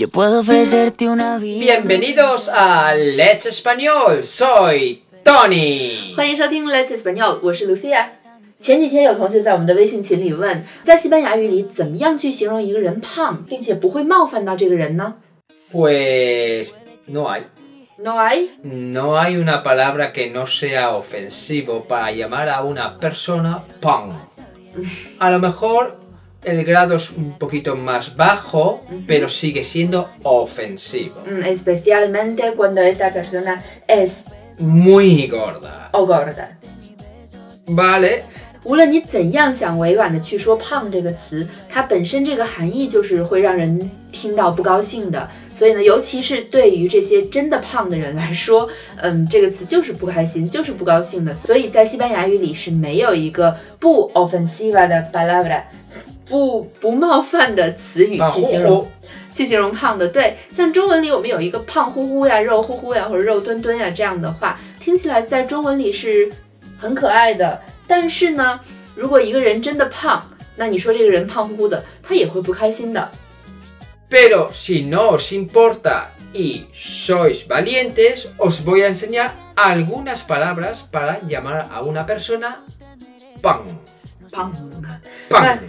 Yo puedo ofrecerte una vida. Bienvenidos a Let's Español, soy Tony。欢迎收听 Let's Español，我是 Lucia。前几天有同学在我们的微信群里问，在西班牙语里怎么样去形容一个人胖，并且不会冒犯到这个人呢 Pues no hay. ？No hay。 No hay una palabra que no sea ofensivo para llamar a una persona pan. A lo mejor el grado es un poquito más bajo, pero sigue siendo ofensivo. 嗯，especialmente cuando esta persona es Muy gorda. o gorda。 ¿Vale? 无论你怎样想委婉的去说“胖”这个词，它本身这个含义就是会让人听到不高兴的。所以呢，尤其是对于这些真的胖的人来说，嗯，这个词就是不开心，就是不高兴的。所以在西班牙语里是没有一个不 ofensiva 的 palabra， 不不冒犯的词语去形容。去形容胖的，对，像中文里我们有一个胖乎乎呀、肉乎乎呀或者肉墩墩呀这样的话，听起来在中文里是很可爱的。但是呢，如果一个人真的胖，那你说这个人胖乎乎的，他也会不开心的。Pero si no os importa y sois valientes, os voy a enseñar algunas palabras para llamar a una persona pan. 胖。Panga.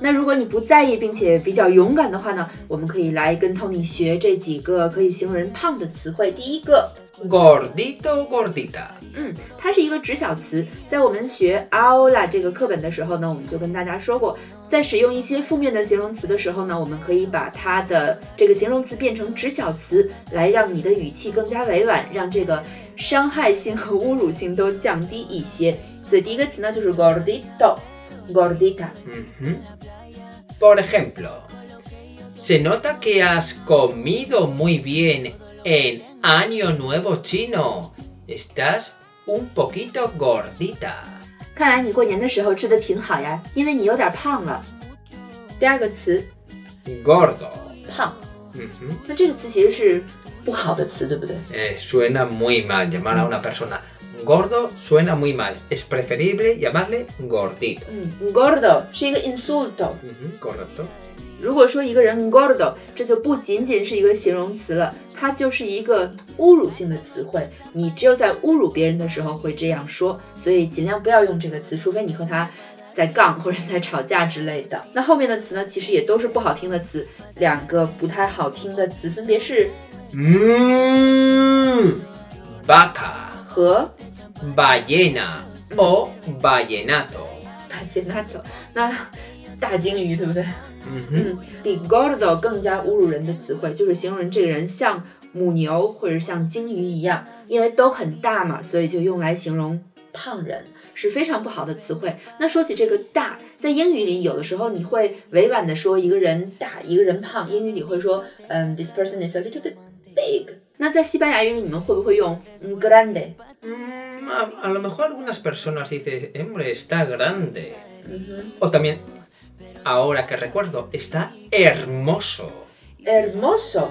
那如果你不在意并且比较勇敢的话呢，我们可以来跟 Tony 学这几个可以形容人胖的词汇。第一个，Gordito, gordita. 嗯，它是一个直小词，在我们学 aula 这个课本的时候呢，我们就跟大家说过，在使用一些负面的形容词的时候呢，我们可以把它的这个形容词变成直小词，来让你的语气更加委婉，让这个伤害性和侮辱性都降低一些。所以第一个词呢就是 gordito，gordita。 Ujú. Por ejemplo, se nota que has comido muy bien en Año Nuevo Chino. Estás un poquito gordita. 看来你过年的时候吃的挺好呀，因为你有点胖了。第二个词 Gordo. 胖， Ujú. 那这个词其实是不好的词，对不对？ Eh, suena muy mal llamar a una persona gordo, suena muy mal. Es preferible llamarle gordito. 嗯，gordo 是一个 insulto。Ujú, correcto. 如果说一个人 gordo，这就不仅仅是一个形容词了，它就是一个侮辱性的词汇。你只有在侮辱别人的时候会这样说，所以尽量不要用这个词，除非你和他在杠或者在吵架之类的。那后面的词呢，其实也都是不好听的词，两个不太好听的词分别是 Mm, vaca, 和 ballena o vallenato。vallenato，，那大鲸鱼对不对.嗯，比 gordo 更加侮辱人的词汇，就是形容人这个人像母牛或者像鲸鱼一样，因为都很大嘛，所以就用来形容胖人，是非常不好的词汇。那说起这个大，在英语里有的时候你会委婉的说一个人大，一个人胖，英语里会说，嗯，this person is a little bit big。那在西班牙语里你们会不会用嗯 grande？ Mm, a, a lo mejor algunas personas dicen, hombre, está grande. O también, ahora que recuerdo, está hermoso. hermoso，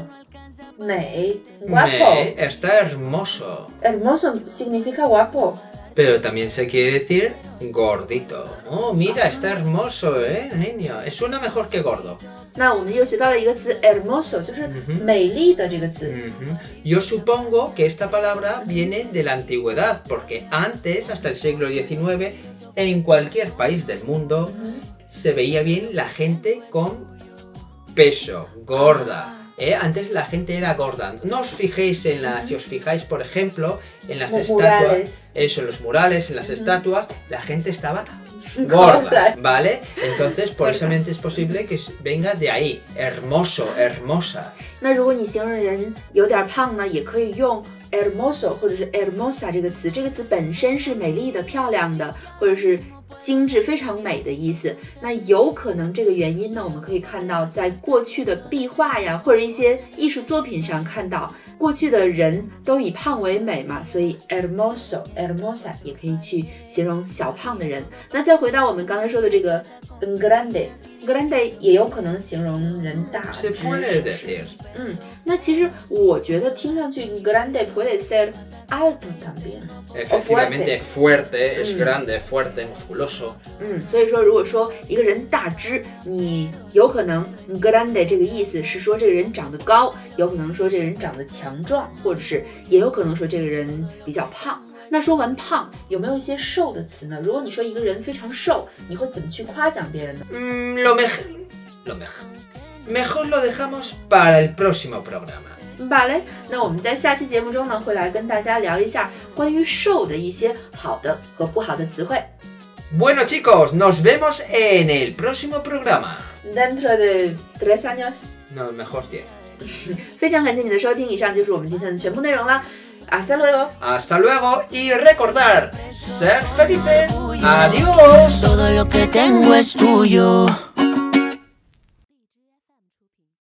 美，guapo。 Me- está hermoso. hermoso significa guapo。 Pero también se quiere decir gordito. Oh, mira, está hermoso, ¿eh, niño? Suena mejor que gordo. 那我们又学到了一个词 hermoso，就是美丽的这个词。 Ujú. Yo supongo que esta palabra viene de la antigüedad, porque antes, hasta el siglo XIX, en cualquier país del mundo, se veía bien la gente con peso, gorda. ¿eh? Antes la gente era gorda. No os fijéis en las, si os fijáis, por ejemplo, en las Los estatuas, murales. eso, en los murales, en las estatuas, la gente estaba Gorda. gorda, ¿vale? Entonces, por eso es posible que venga de ahí, hermoso, hermosa. 那如果你形容人有点胖呢，也可以用 hermoso 或者是 hermosa 这个词。这个词本身是美丽的、漂亮的，或者是 精致、非常美的意思。那有可能这个原因呢，我们可以看到在过去的壁画呀，或者一些艺术作品上看到，过去的人都以胖为美嘛，所以 hermoso、hermosa 也可以去形容小胖的人。那再回到我们刚才说的这个 grande。Grande 也有可能形容人大只，Se 是是 decir. 嗯，那其实我觉得听上去 grande puede ser alto también。Efectivamente, fuerte, es Mm. grande, fuerte, musculoso. 嗯，所以说如果说一个人大只，你有可能 grande 这个意思是说这个人长得高，有可能说这个人长得强壮，或者是也有可能说这个人比较胖。那说完胖，有没有一些瘦的词呢？如果你说一个人非常瘦，你会怎么去夸奖别人呢？Mm, lo mejor. Lo mejor. Mejor lo dejamos para el próximo programa. 罢嘞，那我们在下期节目中呢，会来跟大家聊一下关于瘦的一些好的和不好的词汇。Bueno, chicos, nos vemos en el próximo programa. Dentro de tres años，No, mejor 10. 非常感谢你的收听，以上就是我们今天的全部内容啦。Hasta luego。Hasta luego y recordar, ser felices. Adiós. Todo lo que tengo es tuyo.